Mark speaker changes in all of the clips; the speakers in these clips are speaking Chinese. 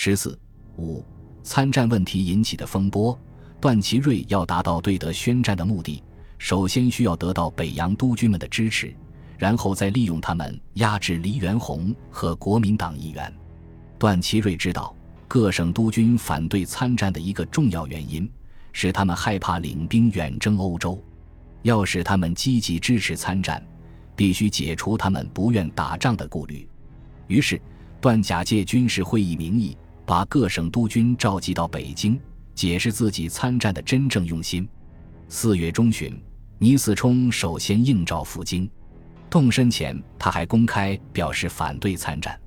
Speaker 1: 十四五参战问题引起的风波，段祺瑞要达到对德宣战的目的，首先需要得到北洋督军们的支持，然后再利用他们压制黎元洪和国民党议员。段祺瑞知道，各省督军反对参战的一个重要原因是他们害怕领兵远征欧洲，要使他们积极支持参战。必须解除他们不愿打仗的顾虑，于是段假借军事会议名义，把各省督军召集到北京，解释自己参战的真正用心。四月中旬，倪嗣冲首先应召赴京，动身前他还公开表示反对参战，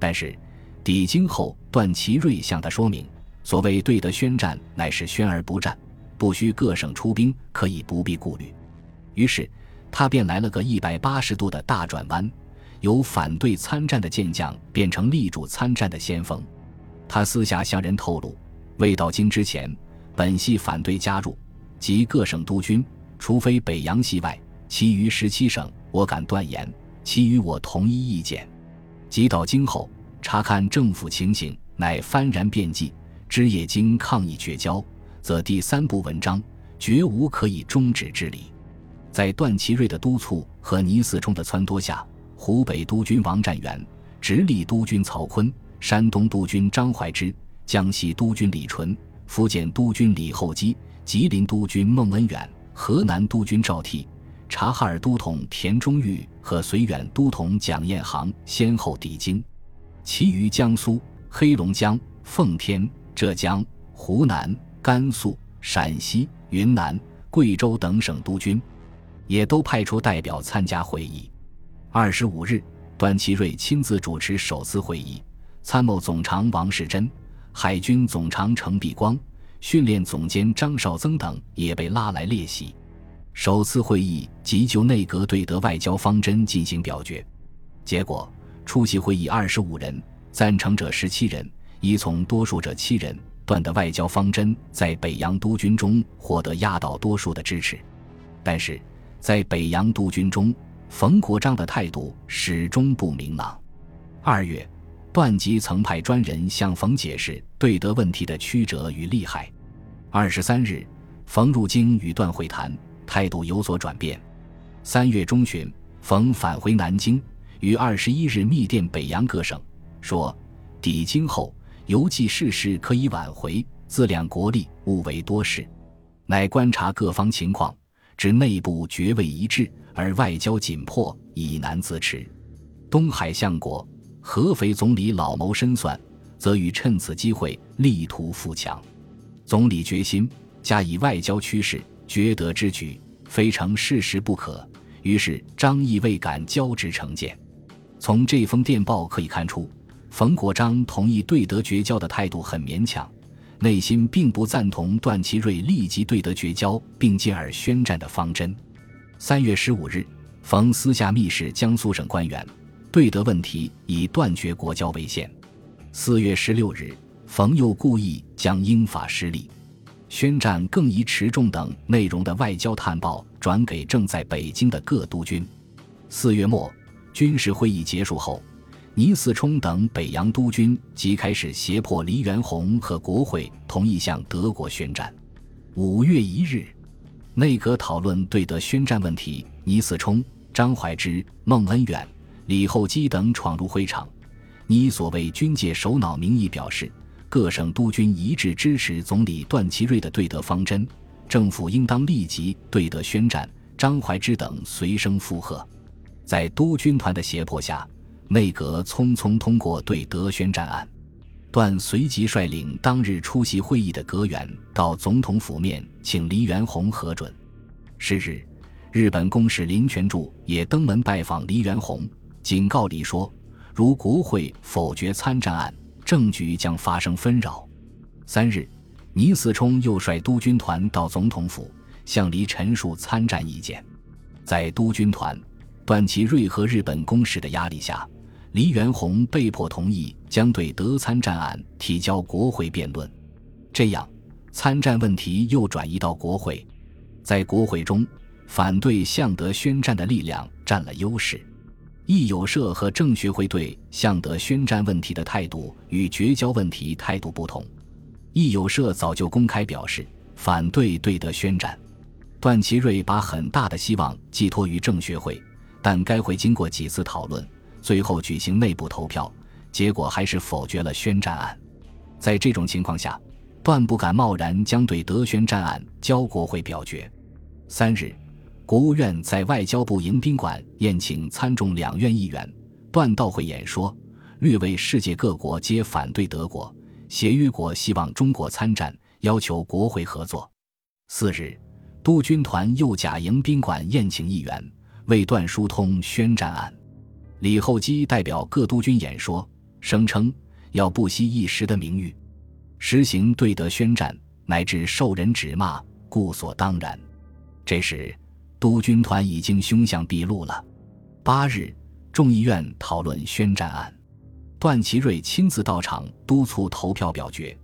Speaker 1: 但是抵京后，段祺瑞向他说明，所谓对德宣战乃是宣而不战，不需各省出兵，可以不必顾虑。于是。他便来了个一百八十度的大转弯，由反对参战的健将变成力主参战的先锋。他私下向人透露，未到京之前，本系反对加入，即各省督军，除非北洋系外，其余十七省，我敢断言，其余我同一意见。即到京后，查看政府情形，乃幡然变计，知也经抗议绝交，则第三部文章绝无可以终止之理。在段祺瑞的督促和倪嗣冲的撺掇下，湖北督军王占元、直隶督军曹锟、山东督军张怀之、江西督军李纯、福建督军李厚基、吉林督军孟恩远、河南督军赵悌、察哈尔都统田中玉和绥远都统蒋彦航先后抵京，其余江苏、黑龙江、奉天、浙江、湖南、甘肃、陕西、云南、贵州等省督军。也都派出代表参加会议。二十五日，段祺瑞亲自主持首次会议，参谋总长王士珍、海军总长程璧光、训练总监张绍曾等也被拉来列席。首次会议即就内阁对德外交方针进行表决。结果，出席会议二十五人，赞成者十七人，依从多数者七人。段的外交方针在北洋督军中获得压倒多数的支持，但是。在北洋督军中，冯国璋的态度始终不明朗。二月，段吉曾派专人向冯解释对德问题的曲折与利害。二十三日，冯入京与段会谈，态度有所转变。三月中旬，冯返回南京，于二十一日密电北洋各省，说：“抵京后，犹记世事可以挽回，自量国力，勿为多事。乃观察各方情况。”知内部绝未一致，而外交紧迫，已难自持。东海相国、合肥总理老谋深算，则欲趁此机会力图富强。总理决心加以外交趋势，绝德之举，非成事实不可。于是张毅未敢交直成见。从这封电报可以看出，冯国璋同意对德绝交的态度很勉强。内心并不赞同段祺瑞立即对德绝交并进而宣战的方针。三月十五日，冯私下密使江苏省官员，对德问题以断绝国交为限。四月十六日，冯又故意将英法失利、宣战更宜持重等内容的外交探报转给正在北京的各督军。四月末，军事会议结束后。倪嗣冲等北洋督军即开始胁迫黎元洪和国会同意向德国宣战。五月一日，内阁讨论对德宣战问题，倪嗣冲、张怀之、孟恩远、李厚基等闯入会场，以所谓军界首脑名义表示，各省督军一致支持总理段祺瑞的对德方针，政府应当立即对德宣战。张怀之等随声附和，在督军团的胁迫下。内阁匆匆通过对德宣战案，段随即率领当日出席会议的阁员到总统府面请黎元洪核准。是日，日本公使林权柱也登门拜访黎元洪，警告黎说：如国会否决参战案，政局将发生纷扰。三日，倪嗣冲又率督军团到总统府，向黎陈述参战意见。在督军团、段祺瑞和日本公使的压力下。黎元洪被迫同意将对德参战案提交国会辩论，这样参战问题又转移到国会。在国会中，反对向德宣战的力量占了优势。义友社和政学会对向德宣战问题的态度与绝交问题态度不同。义友社早就公开表示反对对德宣战。段祺瑞把很大的希望寄托于政学会，但该会经过几次讨论，最后举行内部投票，结果还是否决了宣战案。在这种情况下，段不敢贸然将对德宣战案交国会表决。三日，国务院在外交部迎宾馆宴请参众两院议员，段到会演说，略为世界各国皆反对德国，协约国希望中国参战，要求国会合作。四日。督军团又假迎宾馆宴请议员，为段疏通宣战案。李厚基代表各督军演说，声称要不惜一时的名誉，实行对德宣战，乃至受人指骂，故所当然。这时，督军团已经凶相毕露了。八日，众议院讨论宣战案，段祺瑞亲自到场督促投票表决。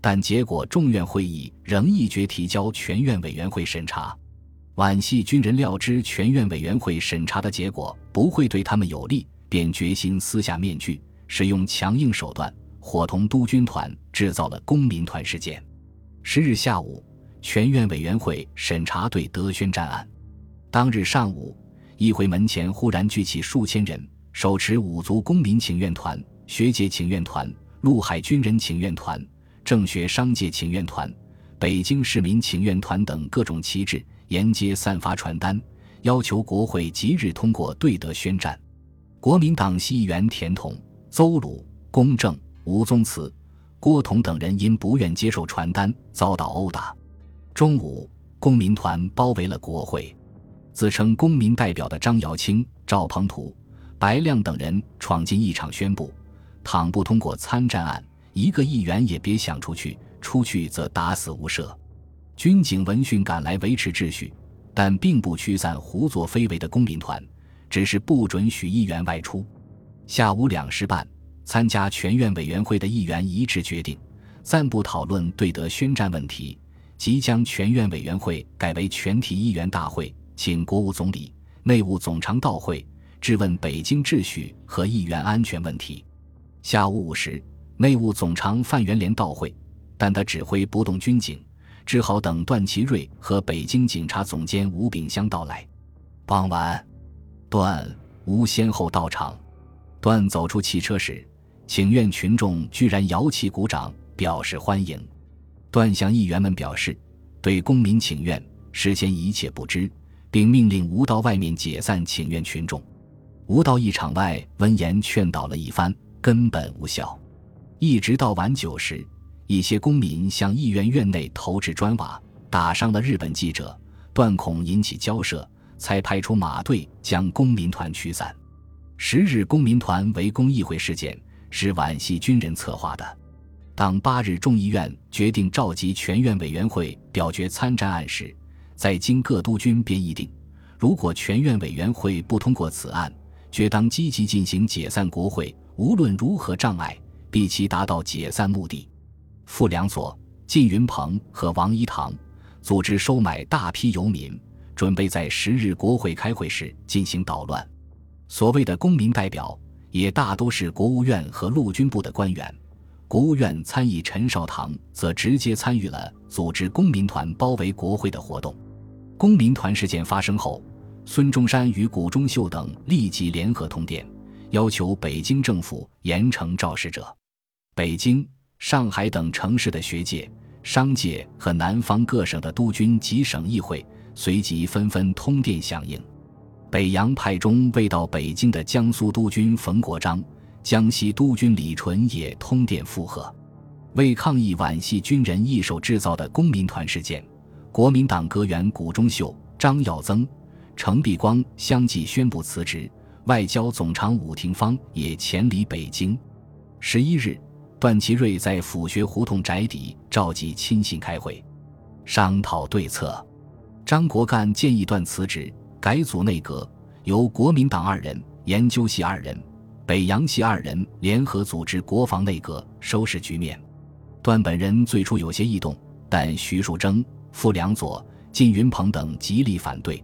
Speaker 1: 但结果，众院会议仍一决提交全院委员会审查。皖系军人料知全院委员会审查的结果不会对他们有利，便决心撕下面具，使用强硬手段，伙同督军团制造了公民团事件。十日下午，全院委员会审查对德宣战案。当日上午，议会门前忽然聚起数千人，手持五族公民请愿团、学界请愿团、陆海军人请愿团。政学商界请愿团、北京市民请愿团等各种旗帜沿街散发传单，要求国会即日通过对德宣战。国民党系议员田统、邹鲁、龚正、吴宗慈、郭同等人因不愿接受传单，遭到殴打。中午，公民团包围了国会，自称公民代表的张瑶清、赵鹏图、白亮等人闯进议场，宣布：倘不通过参战案。一个议员也别想出去，出去则打死无赦。军警闻讯赶来维持秩序，但并不驱散胡作非为的公民团，只是不准许议员外出。下午两时半，参加全院委员会的议员一致决定，暂不讨论对德宣战问题，即将全院委员会改为全体议员大会，请国务总理、内务总长到会，质问北京秩序和议员安全问题。下午五时。内务总长范元濂到会，但他指挥不动军警，只好等段祺瑞和北京警察总监吴炳湘到来。傍晚，段吴先后到场。段走出汽车时，请愿群众居然摇旗鼓掌表示欢迎。段向议员们表示，对公民请愿事先一切不知，并命令吴到外面解散请愿群众。吴到议场外闻言劝导了一番，根本无效。一直到晚九时，一些公民向议院院内投掷砖瓦，打伤了日本记者，断恐引起交涉，才派出马队将公民团驱散。十日公民团围攻议会事件是皖系军人策划的。当八日众议院决定召集全院委员会表决参战案时，在京各督军便议定，如果全院委员会不通过此案，决当积极进行解散国会，无论如何障碍。必其达到解散目的。傅良佐、靳云鹏和王一堂组织收买大批游民，准备在十日国会开会时进行捣乱。所谓的公民代表也大都是国务院和陆军部的官员。国务院参议陈绍堂则直接参与了组织公民团包围国会的活动。公民团事件发生后，孙中山与谷中秀等立即联合通电，要求北京政府严惩肇事者。北京、上海等城市的学界、商界和南方各省的督军及省议会随即纷纷通电响应。北洋派中未到北京的江苏督军冯国璋、江西督军李纯也通电附和。为抗议皖系军人一手制造的公民团事件，国民党阁员谷中秀、张耀增、程璧光相继宣布辞职，外交总长伍廷芳也潜离北京。十一日。段祺瑞在府学胡同宅邸召集亲信开会，商讨对策。张国干建议段辞职，改组内阁，由国民党二人、研究系二人、北洋系二人联合组织国防内阁，收拾局面。段本人最初有些异动，但徐树铮、傅良佐、靳云鹏等极力反对。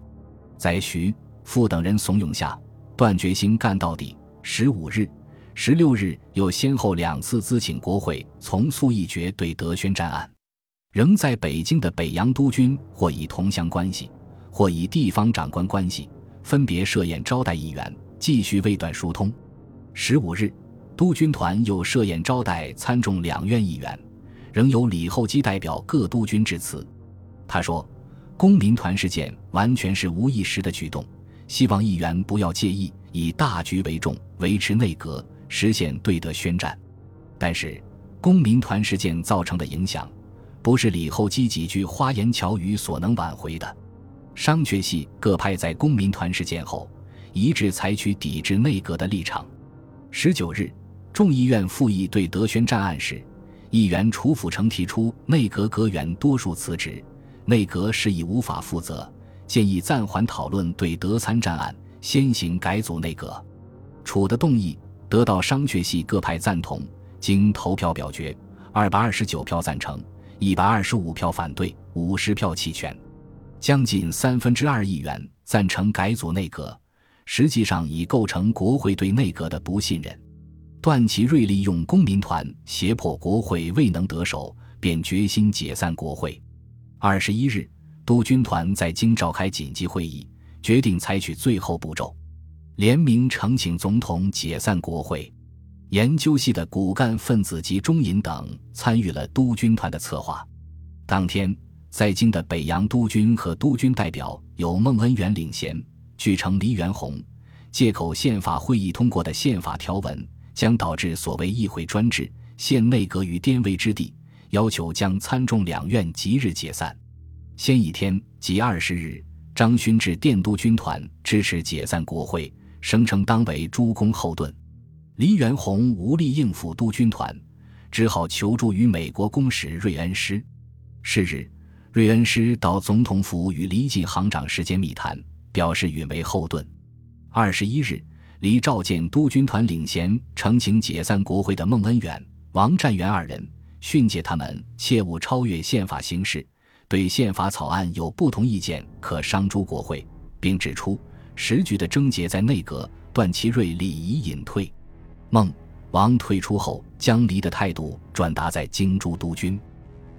Speaker 1: 在徐、傅等人怂恿下，段决心干到底。十五日、十六日又先后两次咨请国会从速议决对德宣战案。仍在北京的北洋督军，或以同乡关系，或以地方长官关系，分别设宴招待议员，继续为段疏通。十五日，督军团又设宴招待参众两院议员，仍由李厚基代表各督军致辞。他说：“公民团事件完全是无意识的举动，希望议员不要介意，以大局为重，维持内阁，实现对德宣战。但是，公民团事件造成的影响。”不是李厚基几句花言巧语所能挽回的。商榷系各派在公民团事件后，一致采取抵制内阁的立场。十九日，众议院复议对德宣战案时，议员楚辅成提出内阁阁员多数辞职，内阁是已无法负责，建议暂缓讨论对德参战案，先行改组内阁。楚的动议得到商榷系各派赞同，经投票表决，二百二十九票赞成。一百二十五票反对，五十票弃权，将近三分之二议员赞成改组内阁，实际上已构成国会对内阁的不信任。段祺瑞利用公民团胁迫国会未能得手，便决心解散国会。二十一日，督军团在京召开紧急会议，决定采取最后步骤，联名呈请总统解散国会。研究系的骨干分子及中银等参与了督军团的策划。当天，在京的北洋督军和督军代表由孟恩元领衔，据称黎元洪借口宪法会议通过的宪法条文将导致所谓议会专制，陷内阁于颠危之地，要求将参众两院即日解散。先一天即二十日，张勋至电督军团支持解散国会，声称当为诸公后盾。黎元洪无力应付督军团，只好求助于美国公使瑞恩师。是日，瑞恩师到总统府与黎进行长时间密谈，表示允为后盾。二十一日，黎召见督军团领衔呈请解散国会的孟恩远、王占元二人，训诫他们切勿超越宪法行事，对宪法草案有不同意见可商诸国会，并指出时局的症结在内阁，段祺瑞理宜隐退。孟王退出后，将黎的态度转达在京诸督军，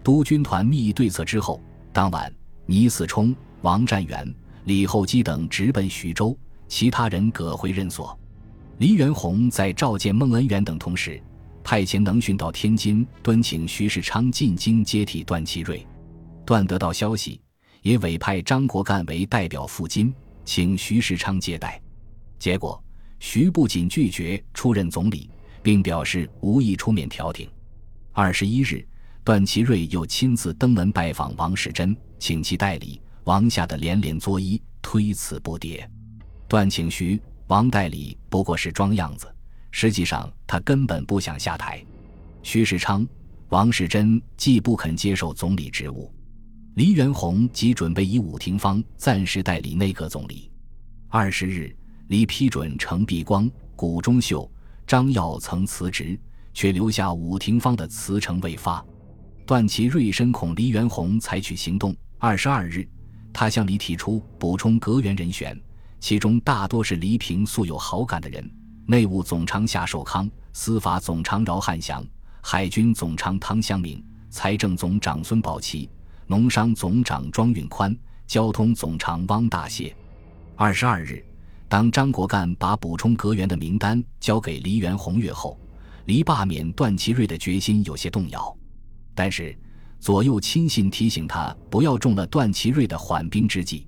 Speaker 1: 督军团密议对策之后，当晚倪嗣冲、王占元、李厚基等直奔徐州，其他人各回任所。黎元洪在召见孟恩元等同时，派遣能训到天津敦请徐世昌进京接替段祺瑞。段得到消息，也委派张国干为代表赴京，请徐世昌接待。结果。徐不仅拒绝出任总理，并表示无意出面调停。二十一日，段祺瑞又亲自登门拜访王世贞，请其代理。王吓得连连作揖，推辞不迭。段请徐、王代理不过是装样子，实际上他根本不想下台。徐世昌、王世贞既不肯接受总理职务，黎元洪即准备以武廷芳暂时代理内阁总理。二十日。离批准程璧光、谷中秀、张耀曾辞职，却留下武廷芳的辞呈未发。段祺瑞深恐黎元洪采取行动，二十二日，他向黎提出补充阁员人选，其中大多是黎平素有好感的人：内务总长夏寿康、司法总长饶汉祥、海军总长汤湘明、财政总长孙宝奇、农商总长庄运宽、交通总长汪大燮。二十二日。当张国干把补充阁员的名单交给黎元洪阅后，黎罢免段祺瑞的决心有些动摇。但是左右亲信提醒他不要中了段祺瑞的缓兵之计。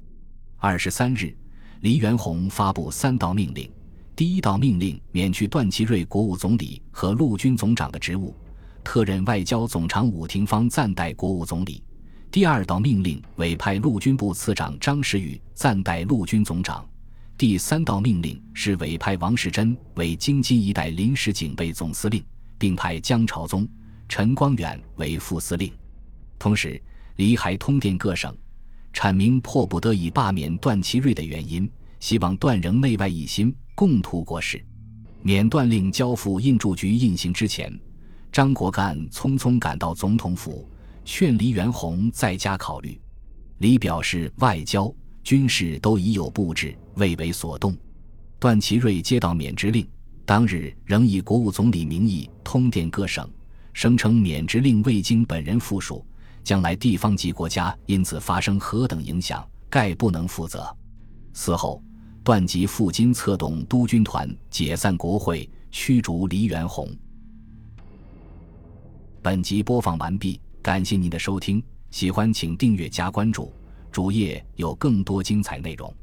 Speaker 1: 二十三日，黎元洪发布三道命令：第一道命令免去段祺瑞国务总理和陆军总长的职务，特任外交总长武廷芳暂代国务总理；第二道命令委派陆军部次长张时宇暂代陆军总长。第三道命令是委派王世贞为京津一带临时警备总司令，并派江朝宗、陈光远为副司令。同时，黎还通电各省，阐明迫不得已罢免段祺瑞的原因，希望段仍内外一心，共图国事。免段令交付印铸局印行之前，张国干匆匆赶到总统府，劝黎元洪再加考虑。黎表示外交。军事都已有布置，未为所动。段祺瑞接到免职令，当日仍以国务总理名义通电各省，声称免职令未经本人附属，将来地方及国家因此发生何等影响，概不能负责。此后，段吉赴金策动督军团解散国会，驱逐黎元洪。本集播放完毕，感谢您的收听，喜欢请订阅加关注，主页有更多精彩内容。